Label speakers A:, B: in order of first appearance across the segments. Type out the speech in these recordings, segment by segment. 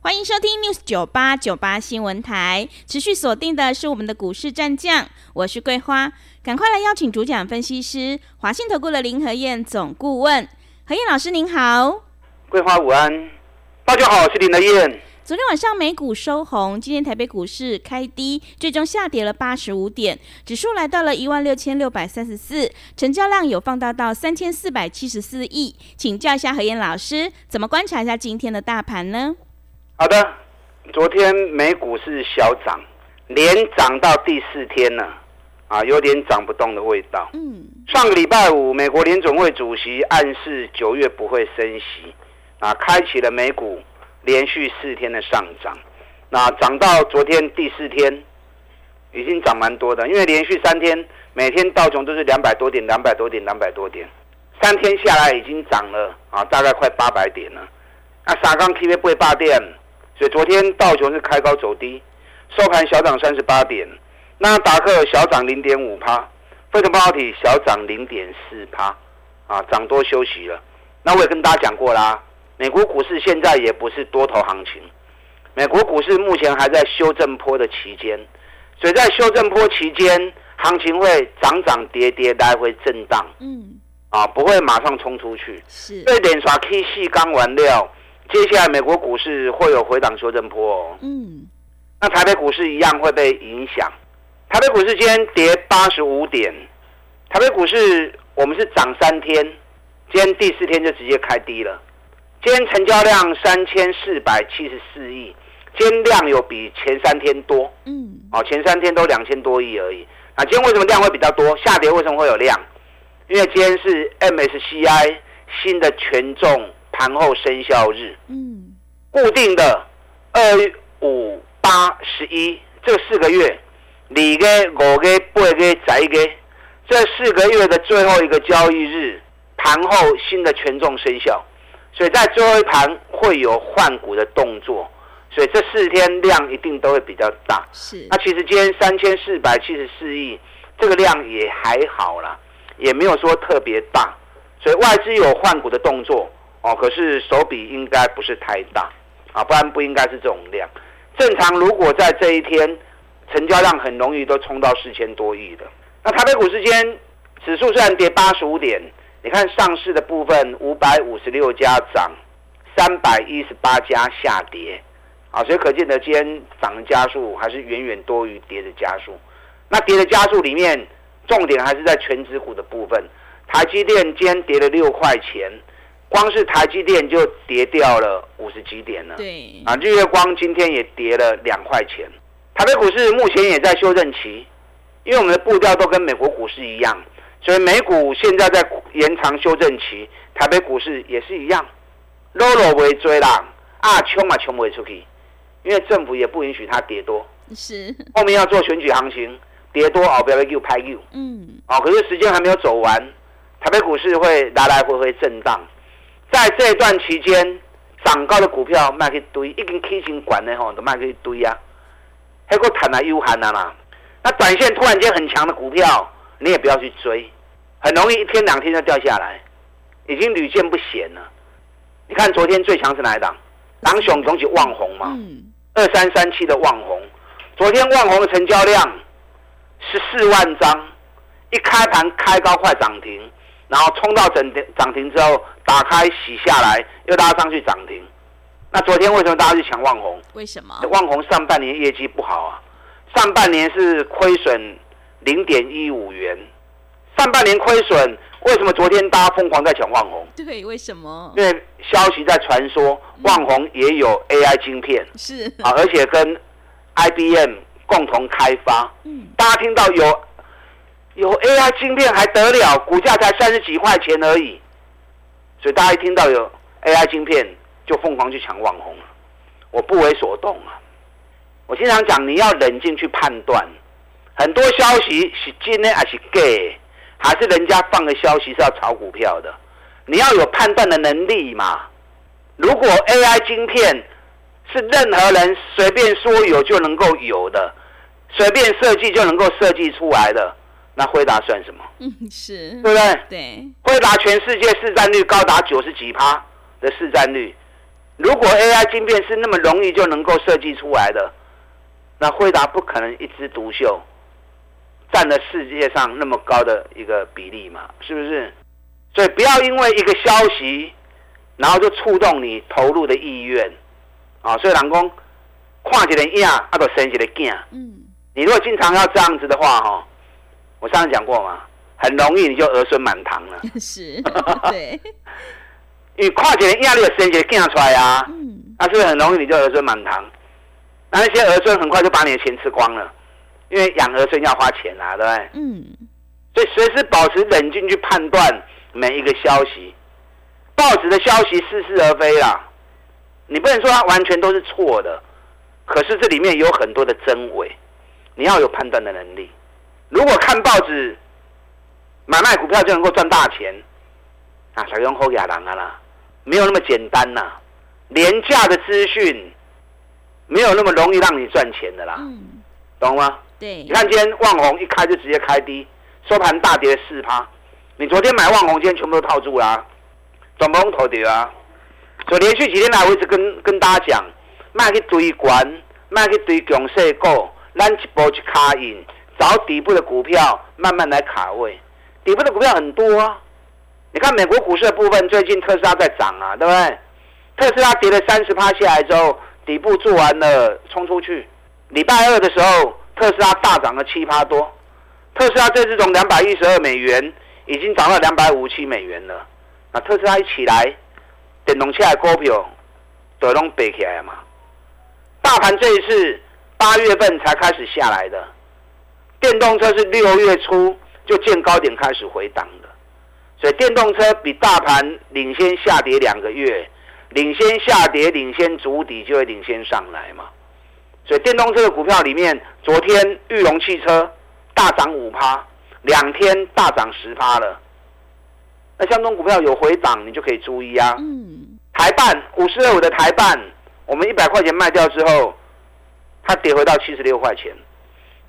A: 欢迎收听 News 九八九八新闻台，持续锁定的是我们的股市战将，我是桂花，赶快来邀请主讲分析师华信投顾的林和燕总顾问，何燕老师您好，
B: 桂花午安。大家好，我是林和燕。
A: 昨天晚上美股收红，今天台北股市开低，最终下跌了八十五点，指数来到了一万六千六百三十四，成交量有放大到三千四百七十四亿。请教一下何燕老师，怎么观察一下今天的大盘呢？
B: 好的，昨天美股是小涨，连涨到第四天了，啊，有点涨不动的味道。嗯，上个礼拜五，美国联总会主席暗示九月不会升息。啊，开启了美股连续四天的上涨，那涨到昨天第四天，已经涨蛮多的，因为连续三天每天道琼都是两百多点、两百多点、两百多点，三天下来已经涨了啊，大概快八百点了。那沙钢 K V 不会霸电，所以昨天道琼是开高走低，收盘小涨三十八点，那达克小涨零点五趴，费城半导体小涨零点四趴，啊，涨多休息了。那我也跟大家讲过啦。美国股市现在也不是多头行情，美国股市目前还在修正坡的期间，所以在修正坡期间，行情会涨涨跌跌，来回震荡，嗯，啊，不会马上冲出去。
A: 是，
B: 对，连刷 K 系刚完料，接下来美国股市会有回档修正波哦。嗯，那台北股市一样会被影响。台北股市今天跌八十五点，台北股市我们是涨三天，今天第四天就直接开低了。今天成交量三千四百七十四亿，今天量有比前三天多，嗯，哦，前三天都两千多亿而已。啊今天为什么量会比较多？下跌为什么会有量？因为今天是 MSCI 新的权重盘后生效日，嗯，固定的二五八十一这四个月，你个五个八个十个，这四个月的最后一个交易日，盘后新的权重生效。所以在最后一盘会有换股的动作，所以这四天量一定都会比较大。
A: 是，
B: 那其实今天三千四百七十四亿，这个量也还好啦，也没有说特别大。所以外资有换股的动作哦，可是手笔应该不是太大啊，不然不应该是这种量。正常如果在这一天成交量很容易都冲到四千多亿的，那台北股市间指数虽然跌八十五点。你看上市的部分，五百五十六家涨，三百一十八家下跌，啊，所以可见得今天涨的加速还是远远多于跌的加速。那跌的加速里面，重点还是在全指股的部分。台积电今天跌了六块钱，光是台积电就跌掉了五十几点了。
A: 对，
B: 啊，日月光今天也跌了两块钱。台北股市目前也在修正期，因为我们的步调都跟美国股市一样。所以美股现在在延长修正期，台北股市也是一样，落落为追啦，啊冲嘛冲不出去，因为政府也不允许它跌多，
A: 是
B: 后面要做选举行情，跌多哦不要又拍又，嗯，哦可是时间还没有走完，台北股市会来来回回震荡，在这一段期间，涨高的股票卖去堆，已经 K 型管的吼都卖去堆啊，还个谈啊又喊啊啦，那短线突然间很强的股票。你也不要去追，很容易一天两天就掉下来，已经屡见不鲜了。你看昨天最强是哪一档？狼熊总起旺红嘛，二三三七的旺红，昨天旺红的成交量十四万张，一开盘开高快涨停，然后冲到整涨停之后打开洗下来，又拉上去涨停。那昨天为什么大家去抢万红？
A: 为什么？
B: 万红上半年业绩不好啊，上半年是亏损。零点一五元，上半年亏损，为什么昨天大家疯狂在抢旺宏？
A: 对，为什么？
B: 因为消息在传说，旺宏也有 AI 晶片，
A: 是
B: 啊，而且跟 IBM 共同开发。嗯，大家听到有有 AI 晶片还得了？股价才三十几块钱而已，所以大家一听到有 AI 晶片，就疯狂去抢网红了。我不为所动啊！我经常讲，你要冷静去判断。很多消息是真的还是假？还是人家放的消息是要炒股票的？你要有判断的能力嘛。如果 AI 晶片是任何人随便说有就能够有的，随便设计就能够设计出来的，那辉达算什么？
A: 嗯，是
B: 对不对？
A: 对，
B: 辉达全世界市占率高达九十几趴的市占率。如果 AI 晶片是那么容易就能够设计出来的，那辉达不可能一枝独秀，占了世界上那么高的一个比例嘛？是不是？所以不要因为一个消息，然后就触动你投入的意愿啊！所以老公跨几个样，啊，都生几个囝。嗯，你如果经常要这样子的话，哈，我上次讲过嘛，很容易你就儿孙满堂了。
A: 是，对。
B: 因为跨年压力的生就给出来啊，那是不是很容易你就儿孙满堂？那那些儿孙很快就把你的钱吃光了，因为养儿孙要花钱啊，对不对？嗯。所以随时保持冷静去判断每一个消息，报纸的消息似是而非啦。你不能说它完全都是错的，可是这里面有很多的真伪，你要有判断的能力。如果看报纸买卖股票就能够赚大钱，啊，小用后亚郎啊啦。没有那么简单呐，廉价的资讯没有那么容易让你赚钱的啦，懂吗？
A: 对，
B: 你看今天旺红一开就直接开低，收盘大跌四趴。你昨天买旺红，今天全部都套住啦，转不用头跌啊。所以连续几天来，我一直跟跟大家讲，卖去追关，卖去追强势股，咱一波一卡印，找底部的股票慢慢来卡位。底部的股票很多啊。你看美国股市的部分，最近特斯拉在涨啊，对不对？特斯拉跌了三十趴下来之后，底部做完了，冲出去。礼拜二的时候，特斯拉大涨了七趴多。特斯拉这次从两百一十二美元，已经涨到两百五七美元了。那特斯拉一起来，电动车的股票都拢背起来嘛。大盘这一次八月份才开始下来的，电动车是六月初就见高点开始回档的。所以电动车比大盘领先下跌两个月，领先下跌，领先筑底就会领先上来嘛。所以电动车的股票里面，昨天裕隆汽车大涨五趴，两天大涨十趴了。那相中股票有回档，你就可以注意啊。嗯。台办五十二五的台办，我们一百块钱卖掉之后，它跌回到七十六块钱。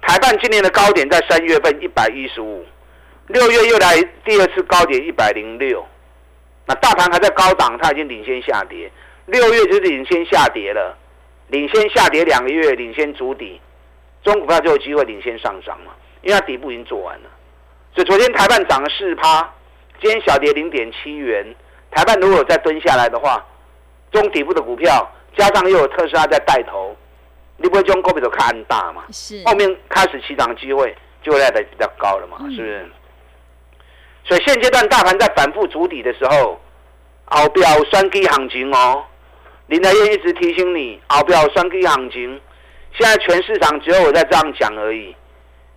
B: 台办今年的高点在三月份一百一十五。六月又来第二次高点一百零六，那大盘还在高档，它已经领先下跌。六月就是领先下跌了，领先下跌两个月，领先筑底，中股票就有机会领先上涨嘛，因为它底部已经做完了。所以昨天台半涨了四趴，今天小跌零点七元。台半如果再蹲下来的话，中底部的股票加上又有特斯拉在带头，你不会将股票都看大嘛？
A: 是。
B: 后面开始起涨的机会就会来的比较高了嘛？是不是？所以现阶段大盘在反复筑底的时候，后标双基行情哦。林德燕一直提醒你，后标双基行情。现在全市场只有我在这样讲而已，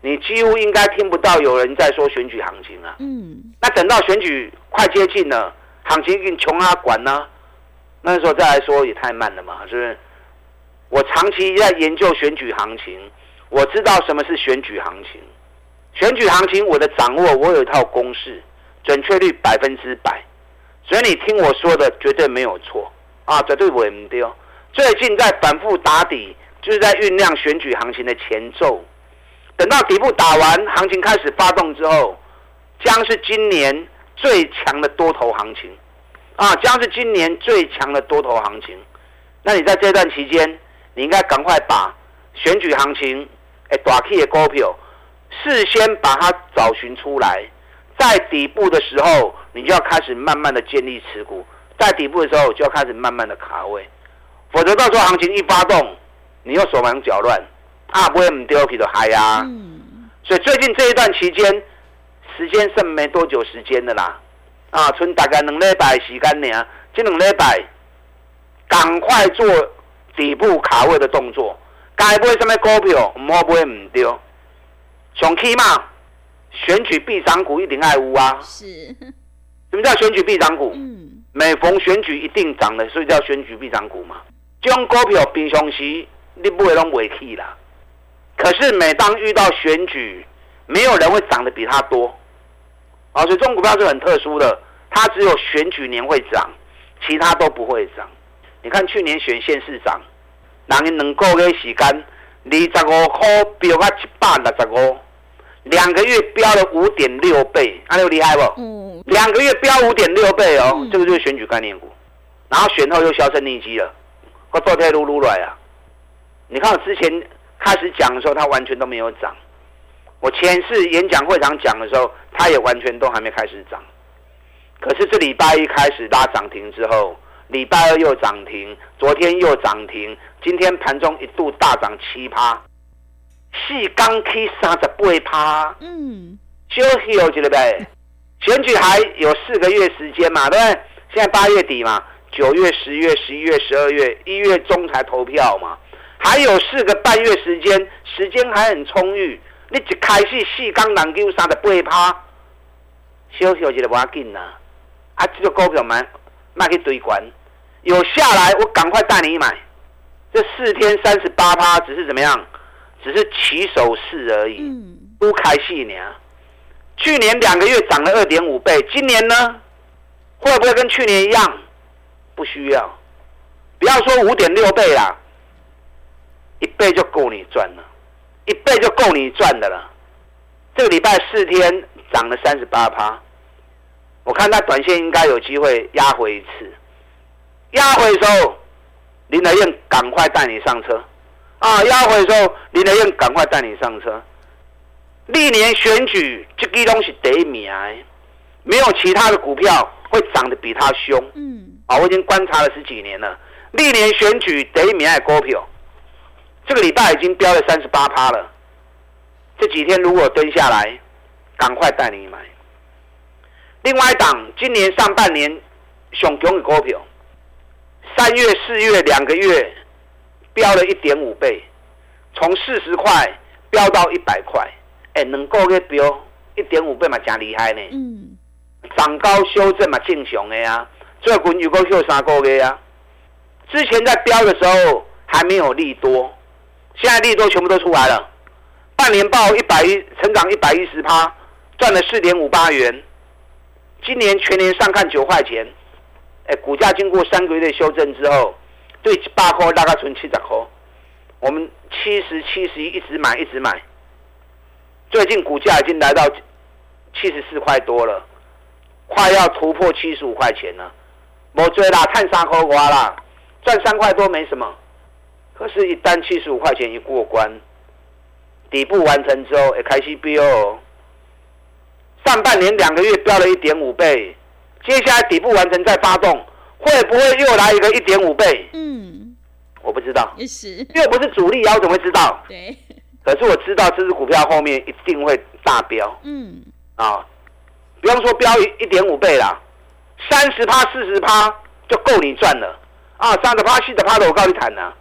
B: 你几乎应该听不到有人在说选举行情啊。嗯。那等到选举快接近了，行情经穷啊管呢，那时候再来说也太慢了嘛，是不是？我长期在研究选举行情，我知道什么是选举行情。选举行情，我的掌握，我有一套公式，准确率百分之百，所以你听我说的绝对没有错啊，绝对不会丢。最近在反复打底，就是在酝酿选举行情的前奏。等到底部打完，行情开始发动之后，将是今年最强的多头行情啊，将是今年最强的多头行情。那你在这段期间，你应该赶快把选举行情诶大 K 的股票。事先把它找寻出来，在底部的时候，你就要开始慢慢的建立持股；在底部的时候，就要开始慢慢的卡位，否则到时候行情一发动，你又手忙脚乱，啊，不会唔丢皮的嗨呀。所以最近这一段期间，时间剩没多久时间的啦，啊，存大概两礼拜时间呢，这两礼拜赶快做底部卡位的动作，该买什么股票，唔好买唔丢。熊 K 嘛，选举必涨股一定爱乌啊！
A: 是，
B: 什么叫选举必涨股？嗯，每逢选举一定涨的，所以叫选举必涨股嘛。这种股票平常时你不会拢未起啦，可是每当遇到选举，没有人会涨得比它多。啊，所以这种股票是很特殊的，它只有选举年会涨，其他都不会涨。你看去年选县市长，人能够给时间，二十五块飙到一百六十五，两个月飙了五点六倍，啊，有厉害不？嗯。两个月飙五点六倍哦，这个就是选举概念股，然后选后又销声匿迹了，我昨天撸撸来啊！你看我之前开始讲的时候，它完全都没有涨。我前次演讲会场讲的时候，它也完全都还没开始涨。可是这礼拜一开始拉涨停之后，礼拜二又涨停，昨天又涨停，今天盘中一度大涨七趴，四刚 K 三十八趴，嗯，休息有几了呗？选举还有四个月时间嘛，对不对？现在八月底嘛，九月、十月、十一月、十二月，一月中才投票嘛，还有四个半月时间，时间还很充裕。你一开始四刚难九三十八趴，小小一个不要紧呐。啊，这个股票蛮卖去堆关，有下来我赶快带你买。这四天三十八趴，只是怎么样？只是起手式而已，不开戏呢。去年两个月涨了二点五倍，今年呢，会不会跟去年一样？不需要，不要说五点六倍啦，一倍就够你赚了。一倍就够你赚的了。这个礼拜四天涨了三十八趴，我看它短线应该有机会压回一次。压回的时候，林德燕赶快带你上车啊！压回的时候，林德燕赶快带你上车。历年选举这个东西得名，没有其他的股票会涨得比它凶。嗯，啊，我已经观察了十几年了。历年选举得名的股票。这个礼拜已经飙了三十八趴了，这几天如果蹲下来，赶快带你买。另外一档今年上半年熊熊的股票，三月、四月两个月飙了一点五倍，从四十块飙到一百块，哎，能够个飙一点五倍嘛，真厉害呢。嗯，涨高修正嘛，正常的呀。最近有够秀三个月啊，之前在飙的时候还没有利多。现在利多全部都出来了，半年报一百一，成长一百一十趴，赚了四点五八元。今年全年上看九块钱，哎，股价经过三个月的修正之后，对八块大概存七十块。我们七十七十一一直买一直买，最近股价已经来到七十四块多了，快要突破七十五块钱了。我追啦，看三块瓜啦，赚三块多没什么。可是，一单七十五块钱一过关，底部完成之后，也开始飙。上半年两个月飙了一点五倍，接下来底部完成再发动，会不会又来一个一点五倍？嗯，我不知道，是，又不是主力，我怎么会知道？对。可是我知道这只股票后面一定会大飙。嗯。啊，不用说飙一一点五倍啦，三十趴、四十趴就够你赚了。啊，三十趴、四十趴的，我告诉你谈呢。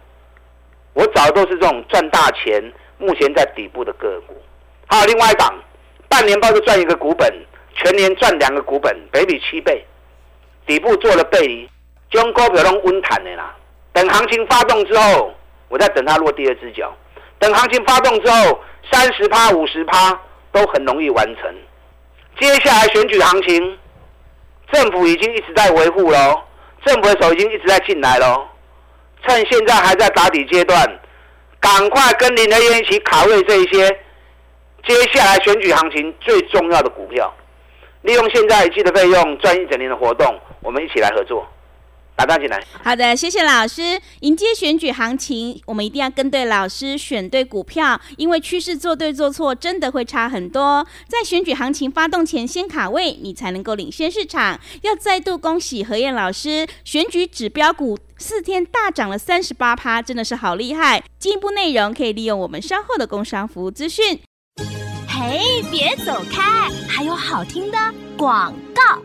B: 我找的都是这种赚大钱、目前在底部的个股。还有另外一档，半年报就赚一个股本，全年赚两个股本，北比七倍，底部做了背离，将高票弄温坦的啦。等行情发动之后，我再等它落第二只脚。等行情发动之后，三十趴、五十趴都很容易完成。接下来选举行情，政府已经一直在维护喽，政府的手已经一直在进来喽。趁现在还在打底阶段，赶快跟林德燕一起卡位这一些接下来选举行情最重要的股票，利用现在一季的费用赚一整年的活动，我们一起来合作。打单进来。
A: 好的，谢谢老师。迎接选举行情，我们一定要跟对老师，选对股票，因为趋势做对做错真的会差很多。在选举行情发动前先卡位，你才能够领先市场。要再度恭喜何燕老师，选举指标股四天大涨了三十八趴，真的是好厉害。进一步内容可以利用我们稍后的工商服务资讯。
C: 嘿，别走开，还有好听的广告。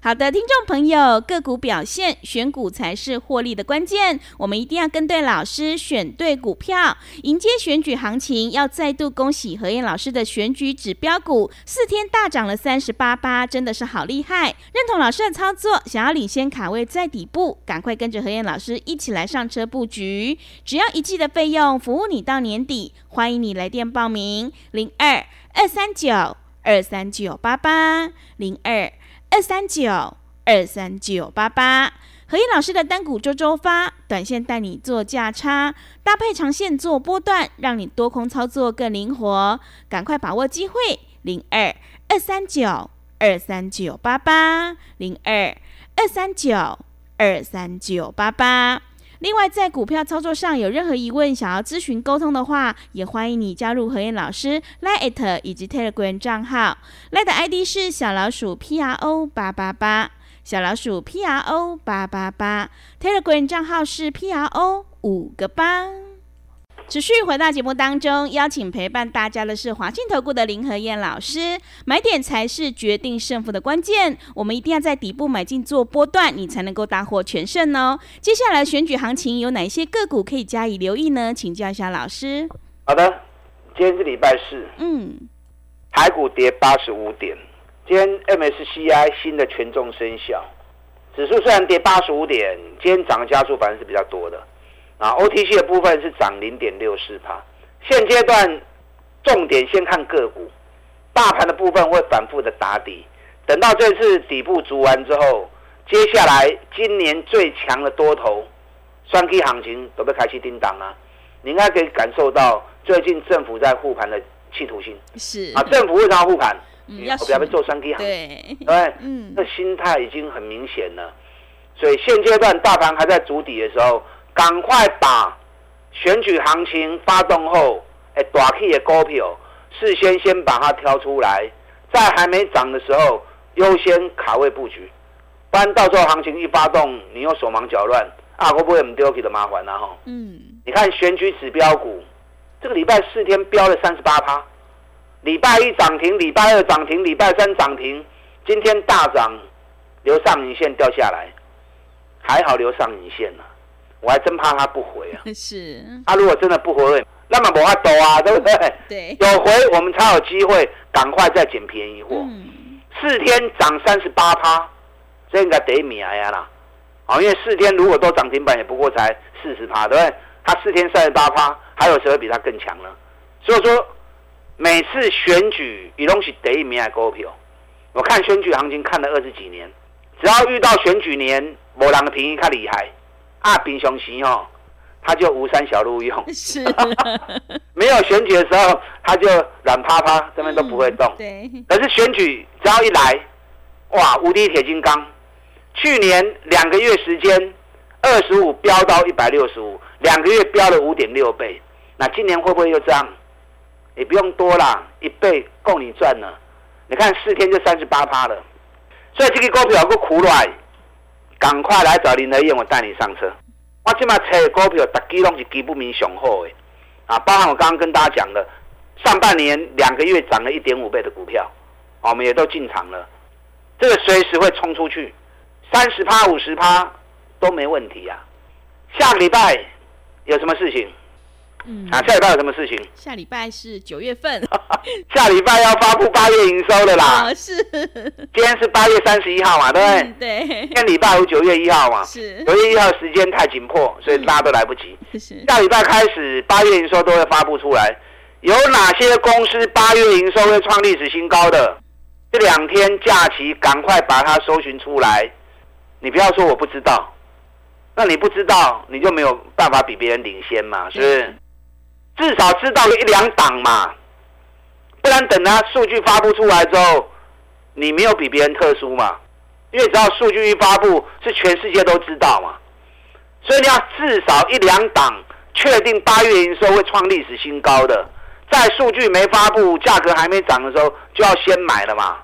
A: 好的，听众朋友，个股表现，选股才是获利的关键。我们一定要跟对老师，选对股票，迎接选举行情。要再度恭喜何燕老师的选举指标股，四天大涨了三十八八，真的是好厉害！认同老师的操作，想要领先卡位在底部，赶快跟着何燕老师一起来上车布局。只要一季的费用，服务你到年底。欢迎你来电报名：零二二三九二三九八八零二。二三九二三九八八，何燕老师的单股周周发，短线带你做价差，搭配长线做波段，让你多空操作更灵活。赶快把握机会，零二二三九二三九八八零二二三九二三九八八。另外，在股票操作上有任何疑问，想要咨询沟通的话，也欢迎你加入何燕老师 Lite 以及 Telegram 账号。Lite ID 是小老鼠 P R O 八八八，小老鼠 P R O 八八八。Telegram 账号是 P R O 五个八。持续回到节目当中，邀请陪伴大家的是华信投顾的林和燕老师。买点才是决定胜负的关键，我们一定要在底部买进做波段，你才能够大获全胜哦。接下来选举行情有哪些个股可以加以留意呢？请教一下老师。
B: 好的，今天是礼拜四，嗯，台股跌八十五点。今天 MSCI 新的权重生效，指数虽然跌八十五点，今天涨的加速反而是比较多的。啊，OTC 的部分是涨零点六四帕。现阶段重点先看个股，大盘的部分会反复的打底。等到这次底部足完之后，接下来今年最强的多头双 K 行情都被开启叮当啊！你应该可以感受到最近政府在护盘的企图心。
A: 是
B: 啊，政府为什么要护盘？
A: 嗯我
B: 不要被做双 K 行
A: 情，
B: 对，嗯，这心态已经很明显了。所以现阶段大盘还在筑底的时候。赶快把选举行情发动后，哎，大 K 的股票事先先把它挑出来，在还没涨的时候优先卡位布局，不然到时候行情一发动，你又手忙脚乱啊，会不会很丢 K 的麻烦呢？哈，嗯，你看选举指标股，这个礼拜四天飙了三十八趴，礼拜一涨停，礼拜二涨停，礼拜三涨停，今天大涨，留上影线掉下来，还好留上影线了。我还真怕他不回啊！
A: 是，
B: 他如果真的不回，那么我还抖啊，对不对？
A: 对，
B: 有回我们才有机会赶快再捡便宜货。四天涨三十八趴，这应该得米哎呀啦！啊，因为四天如果都涨停板，也不过才四十趴，对不对？他四天三十八趴，还有谁会比他更强呢？所以说，每次选举，一东西得米啊股票，我看选举行情看了二十几年，只要遇到选举年，某人的便宜较厉害。啊，平常时哦，他就无山小路用，
A: 是，
B: 没有选举的时候，他就软趴趴，这边都不会动。
A: 对，
B: 可是选举只要一来，哇，无敌铁金刚，去年两个月时间，二十五飙到一百六十五，两个月飙了五点六倍。那今年会不会又这样？也不用多啦，一倍够你赚了。你看四天就三十八趴了，所以这个股票够苦来。赶快来找林德燕，我带你上车。我今嘛车股票，大基拢是基不明雄厚的啊！包含我刚刚跟大家讲的，上半年两个月涨了一点五倍的股票，我们也都进场了。这个随时会冲出去，三十趴、五十趴都没问题呀。下个礼拜有什么事情？嗯，啊，下礼拜有什么事情？
A: 下礼拜是九月份，
B: 下礼拜要发布八月营收的啦。
A: 是，
B: 今天是八月三十一号嘛，对不对？
A: 对。
B: 今天礼拜五九月一号嘛。
A: 是。
B: 九月一号时间太紧迫，所以大家都来不及。
A: 是。
B: 下礼拜开始，八月营收都会发布出来。有哪些公司八月营收会创历史新高？的这两天假期，赶快把它搜寻出来。你不要说我不知道，那你不知道，你就没有办法比别人领先嘛，是不是？至少知道一两档嘛，不然等它数据发布出来之后，你没有比别人特殊嘛？因为只要数据一发布，是全世界都知道嘛。所以你要至少一两档确定八月营收会创历史新高的，在数据没发布、价格还没涨的时候，就要先买了嘛。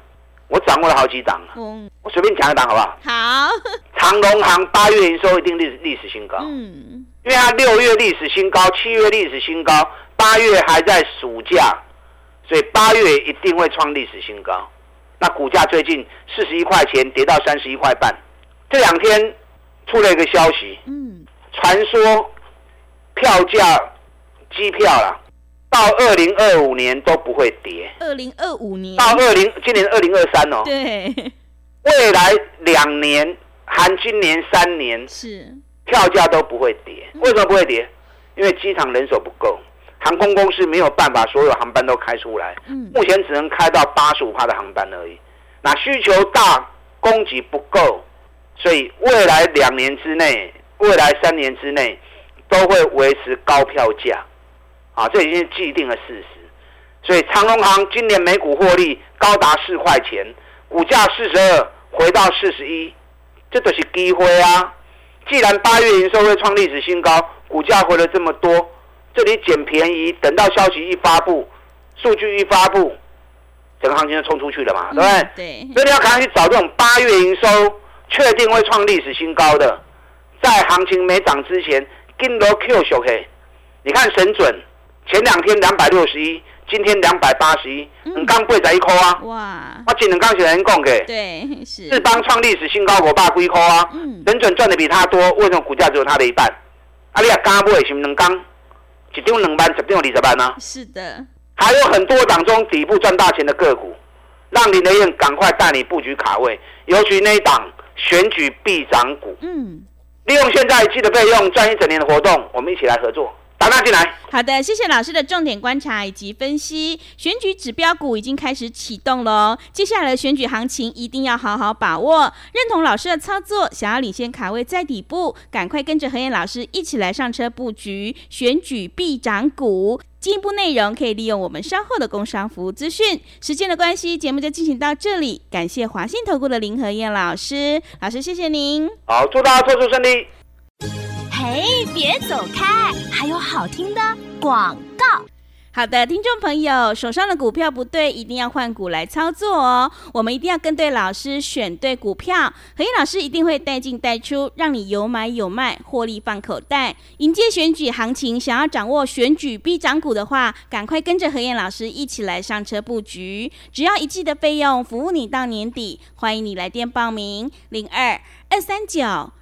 B: 我掌握了好几档嗯，我随便讲一档好不好？
A: 好。
B: 长隆行八月营收一定历历史新高。嗯。因为它六月历史新高，七月历史新高，八月还在暑假，所以八月一定会创历史新高。那股价最近四十一块钱跌到三十一块半，这两天出了一个消息，嗯，传说票价机票啦，到二零二五年都不会跌。
A: 二零二五年。
B: 到二零今年二零二三哦，
A: 对，
B: 未来两年含今年三年
A: 是
B: 票价都不会跌。为什么不会跌？因为机场人手不够。航空公司没有办法，所有航班都开出来。嗯，目前只能开到八十五趴的航班而已。那需求大，供给不够，所以未来两年之内，未来三年之内，都会维持高票价。啊，这已经是既定的事实。所以长隆航今年每股获利高达四块钱，股价四十二回到四十一，这都是机会啊！既然八月营收会创历史新高，股价回了这么多。这里捡便宜，等到消息一发布，数据一发布，整个行情就冲出去了嘛，对不对？
A: 对。
B: 所以你要赶快去找这种八月营收确定会创历史新高的，在行情没涨之前，跟罗 Q 小 K，，你看神准前两天两百六十一，今天两百八十一，你刚贵在一块啊？哇！我今天刚写人讲给，
A: 对，是。
B: 日邦创历史新高，我爸归块啊？嗯。神准赚的比他多，为什么股价只有他的一半？啊，你也刚买是不能刚？一丢两班，几丢二十班呢？
A: 是的，
B: 还有很多档中底部赚大钱的个股，让林德燕赶快带你布局卡位，尤其那一档选举必涨股。嗯，利用现在记得备用赚一整年的活动，我们一起来合作。打他进来。
A: 好的，谢谢老师的重点观察以及分析。选举指标股已经开始启动喽，接下来的选举行情一定要好好把握。认同老师的操作，想要领先卡位在底部，赶快跟着何燕老师一起来上车布局选举必涨股。进一步内容可以利用我们稍后的工商服务资讯。时间的关系，节目就进行到这里。感谢华信投顾的林何燕老师，老师谢谢您。
B: 好，祝大家操作顺利。
C: 嘿，别走开！还有好听的广告。
A: 好的，听众朋友，手上的股票不对，一定要换股来操作哦。我们一定要跟对老师，选对股票。何燕老师一定会带进带出，让你有买有卖，获利放口袋。迎接选举行情，想要掌握选举必涨股的话，赶快跟着何燕老师一起来上车布局。只要一季的费用，服务你到年底。欢迎你来电报名：零二二三九。